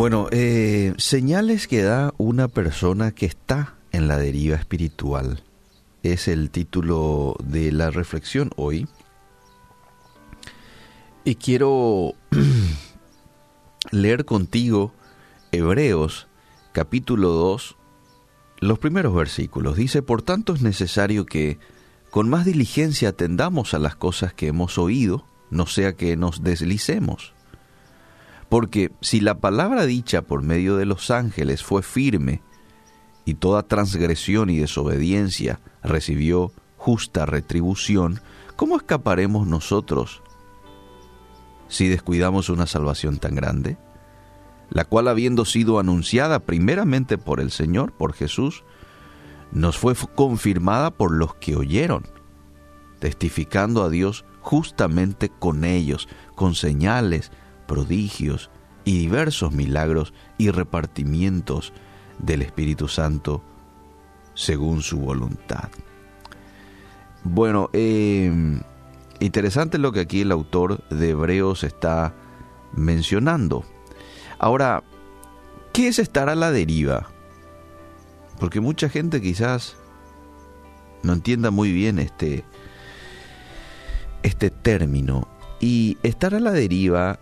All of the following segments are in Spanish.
Bueno, eh, señales que da una persona que está en la deriva espiritual es el título de la reflexión hoy. Y quiero leer contigo Hebreos capítulo 2, los primeros versículos. Dice, por tanto es necesario que con más diligencia atendamos a las cosas que hemos oído, no sea que nos deslicemos. Porque si la palabra dicha por medio de los ángeles fue firme, y toda transgresión y desobediencia recibió justa retribución, ¿cómo escaparemos nosotros si descuidamos una salvación tan grande? La cual habiendo sido anunciada primeramente por el Señor, por Jesús, nos fue confirmada por los que oyeron, testificando a Dios justamente con ellos, con señales, prodigios y diversos milagros y repartimientos del Espíritu Santo según su voluntad. Bueno, eh, interesante lo que aquí el autor de Hebreos está mencionando. Ahora, ¿qué es estar a la deriva? Porque mucha gente quizás no entienda muy bien este, este término. Y estar a la deriva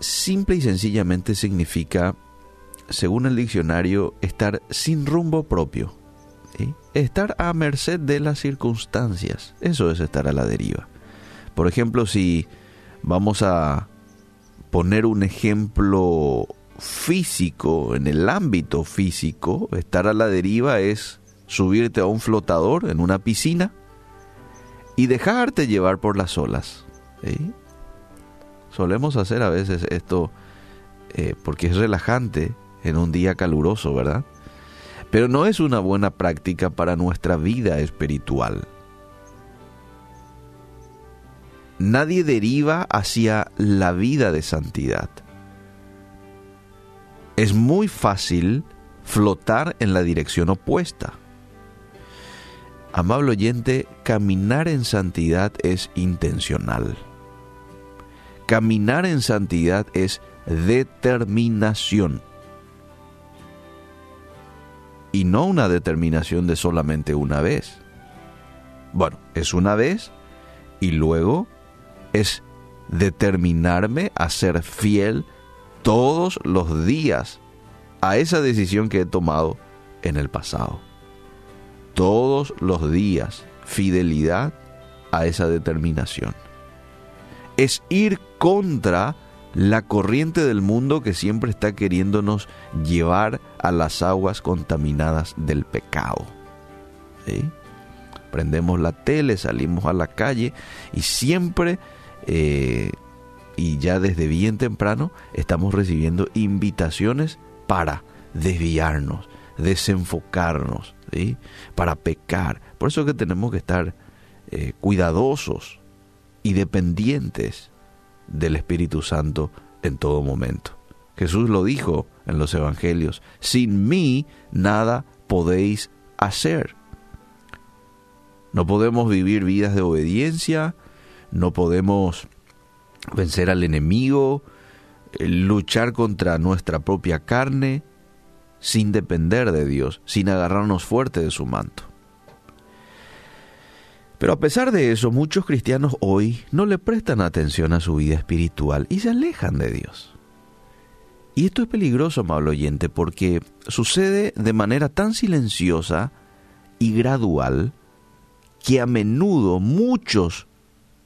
simple y sencillamente significa según el diccionario, estar sin rumbo propio. Estar a merced de las circunstancias. Eso es estar a la deriva. Por ejemplo, si vamos a poner un ejemplo físico, en el ámbito físico, estar a la deriva es subirte a un flotador en una piscina y dejarte llevar por las olas. Solemos hacer a veces esto eh, porque es relajante en un día caluroso, ¿verdad? Pero no es una buena práctica para nuestra vida espiritual. Nadie deriva hacia la vida de santidad. Es muy fácil flotar en la dirección opuesta. Amable oyente, caminar en santidad es intencional. Caminar en santidad es determinación y no una determinación de solamente una vez. Bueno, es una vez y luego es determinarme a ser fiel todos los días a esa decisión que he tomado en el pasado. Todos los días, fidelidad a esa determinación. Es ir contra la corriente del mundo que siempre está queriéndonos llevar a las aguas contaminadas del pecado. Prendemos la tele, salimos a la calle y siempre, eh, y ya desde bien temprano, estamos recibiendo invitaciones para desviarnos, desenfocarnos, para pecar. Por eso que tenemos que estar eh, cuidadosos y dependientes del Espíritu Santo en todo momento. Jesús lo dijo en los Evangelios, sin mí nada podéis hacer. No podemos vivir vidas de obediencia, no podemos vencer al enemigo, eh, luchar contra nuestra propia carne, sin depender de Dios, sin agarrarnos fuerte de su manto. Pero a pesar de eso, muchos cristianos hoy no le prestan atención a su vida espiritual y se alejan de Dios. Y esto es peligroso, amable oyente, porque sucede de manera tan silenciosa y gradual que a menudo muchos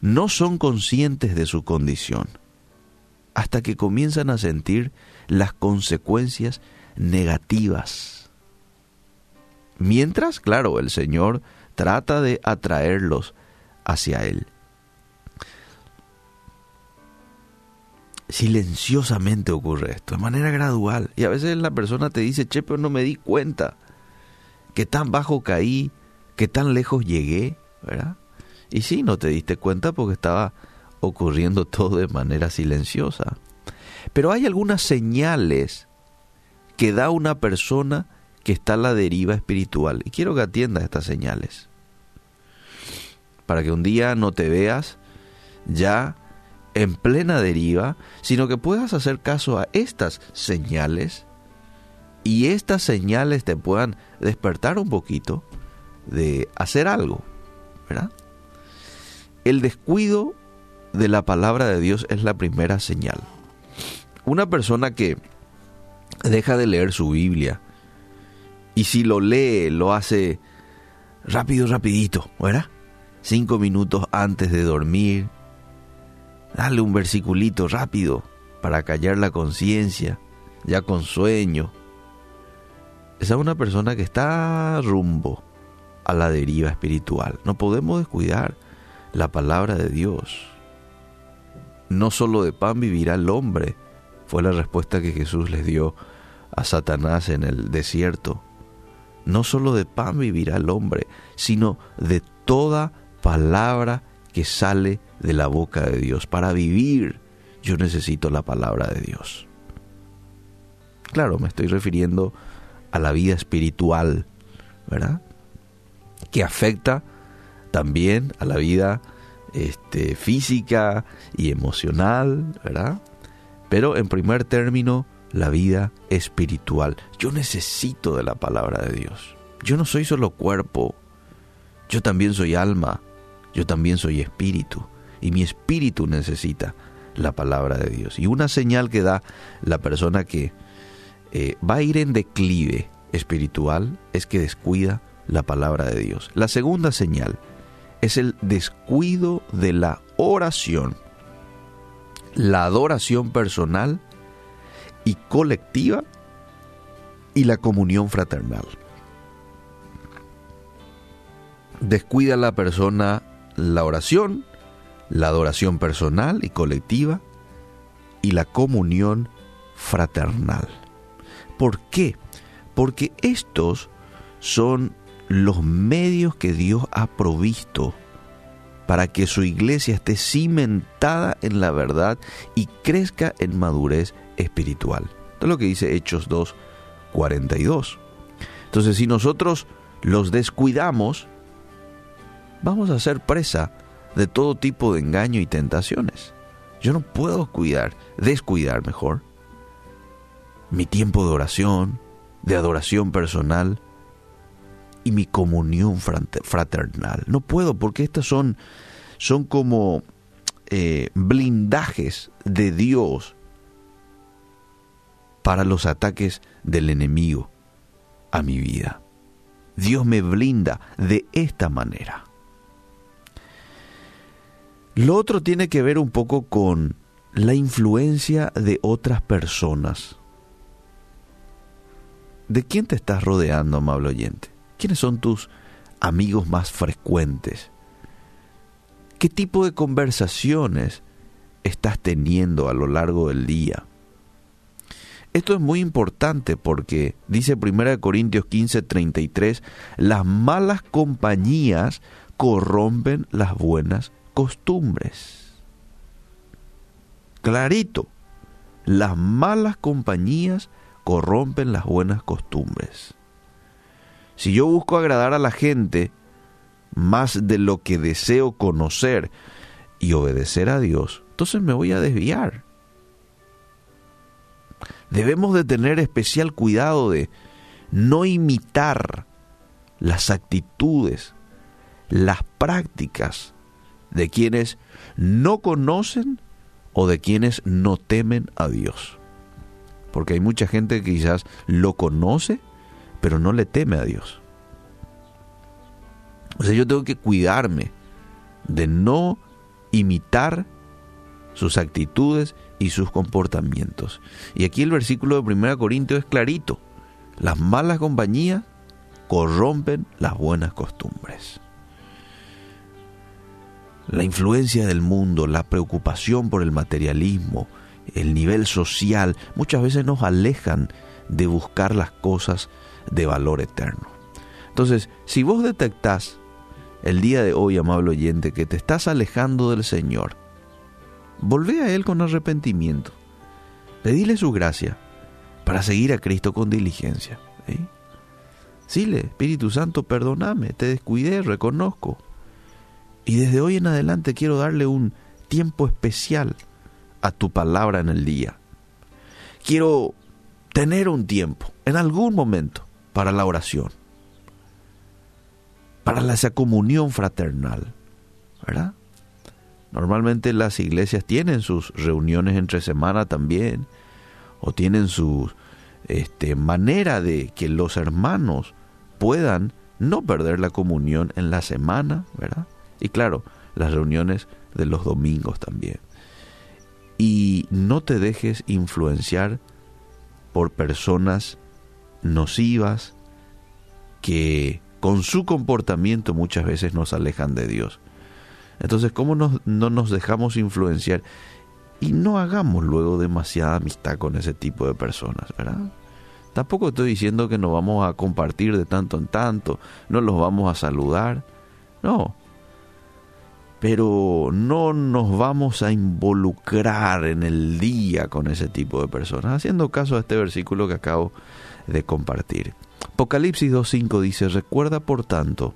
no son conscientes de su condición, hasta que comienzan a sentir las consecuencias negativas. Mientras, claro, el Señor trata de atraerlos hacia Él. Silenciosamente ocurre esto, de manera gradual. Y a veces la persona te dice, che, pero no me di cuenta que tan bajo caí, que tan lejos llegué, ¿verdad? Y sí, no te diste cuenta porque estaba ocurriendo todo de manera silenciosa. Pero hay algunas señales que da una persona que está la deriva espiritual. Y quiero que atiendas estas señales. Para que un día no te veas ya en plena deriva, sino que puedas hacer caso a estas señales y estas señales te puedan despertar un poquito de hacer algo, ¿verdad? El descuido de la palabra de Dios es la primera señal. Una persona que deja de leer su Biblia y si lo lee lo hace rápido, rapidito, ¿verdad? Cinco minutos antes de dormir, dale un versiculito rápido para callar la conciencia, ya con sueño. Esa es una persona que está rumbo a la deriva espiritual. No podemos descuidar la palabra de Dios. No solo de pan vivirá el hombre, fue la respuesta que Jesús les dio a Satanás en el desierto. No solo de pan vivirá el hombre, sino de toda palabra que sale de la boca de Dios. Para vivir yo necesito la palabra de Dios. Claro, me estoy refiriendo a la vida espiritual, ¿verdad? Que afecta también a la vida este, física y emocional, ¿verdad? Pero en primer término, la vida espiritual. Yo necesito de la palabra de Dios. Yo no soy solo cuerpo, yo también soy alma, yo también soy espíritu, y mi espíritu necesita la palabra de Dios. Y una señal que da la persona que eh, va a ir en declive espiritual es que descuida la palabra de Dios. La segunda señal es el descuido de la oración, la adoración personal y colectiva y la comunión fraternal. Descuida la persona la oración, la adoración personal y colectiva y la comunión fraternal. ¿Por qué? Porque estos son los medios que Dios ha provisto para que su iglesia esté cimentada en la verdad y crezca en madurez espiritual. Esto es lo que dice Hechos 2, 42. Entonces, si nosotros los descuidamos, vamos a ser presa de todo tipo de engaño y tentaciones. Yo no puedo cuidar, descuidar mejor, mi tiempo de oración, de adoración personal y mi comunión fraternal. No puedo porque estas son, son como eh, blindajes de Dios para los ataques del enemigo a mi vida. Dios me blinda de esta manera. Lo otro tiene que ver un poco con la influencia de otras personas. ¿De quién te estás rodeando, amable oyente? ¿Quiénes son tus amigos más frecuentes? ¿Qué tipo de conversaciones estás teniendo a lo largo del día? Esto es muy importante porque dice 1 Corintios 15, 33, las malas compañías corrompen las buenas costumbres. Clarito, las malas compañías corrompen las buenas costumbres. Si yo busco agradar a la gente más de lo que deseo conocer y obedecer a Dios, entonces me voy a desviar. Debemos de tener especial cuidado de no imitar las actitudes, las prácticas de quienes no conocen o de quienes no temen a Dios. Porque hay mucha gente que quizás lo conoce, pero no le teme a Dios. O sea, yo tengo que cuidarme de no imitar sus actitudes y sus comportamientos. Y aquí el versículo de 1 Corintios es clarito. Las malas compañías corrompen las buenas costumbres. La influencia del mundo, la preocupación por el materialismo, el nivel social, muchas veces nos alejan de buscar las cosas de valor eterno. Entonces, si vos detectás el día de hoy, amable oyente, que te estás alejando del Señor, volvé a Él con arrepentimiento. Pedile su gracia para seguir a Cristo con diligencia. ¿sí? Dile, Espíritu Santo, perdóname, te descuidé, reconozco. Y desde hoy en adelante quiero darle un tiempo especial a tu palabra en el día. Quiero tener un tiempo, en algún momento, para la oración, para esa comunión fraternal, ¿verdad? Normalmente las iglesias tienen sus reuniones entre semana también, o tienen su este, manera de que los hermanos puedan no perder la comunión en la semana, ¿verdad? Y claro, las reuniones de los domingos también. Y no te dejes influenciar por personas nocivas que con su comportamiento muchas veces nos alejan de Dios. Entonces, ¿cómo no nos dejamos influenciar? Y no hagamos luego demasiada amistad con ese tipo de personas, ¿verdad? Tampoco estoy diciendo que nos vamos a compartir de tanto en tanto, no los vamos a saludar, no. Pero no nos vamos a involucrar en el día con ese tipo de personas, haciendo caso a este versículo que acabo de compartir. Apocalipsis 2.5 dice, recuerda por tanto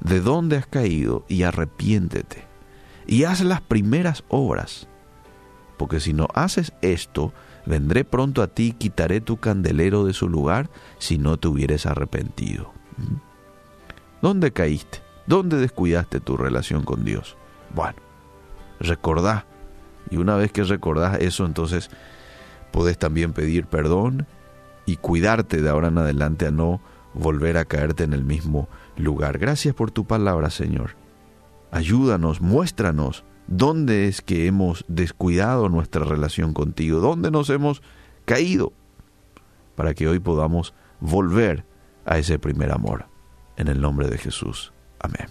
de dónde has caído y arrepiéntete y haz las primeras obras, porque si no haces esto, vendré pronto a ti y quitaré tu candelero de su lugar si no te hubieres arrepentido. ¿Mm? ¿Dónde caíste? ¿Dónde descuidaste tu relación con Dios? Bueno, recordá. Y una vez que recordás eso, entonces podés también pedir perdón y cuidarte de ahora en adelante a no volver a caerte en el mismo lugar. Gracias por tu palabra, Señor. Ayúdanos, muéstranos dónde es que hemos descuidado nuestra relación contigo, dónde nos hemos caído, para que hoy podamos volver a ese primer amor. En el nombre de Jesús. Amén.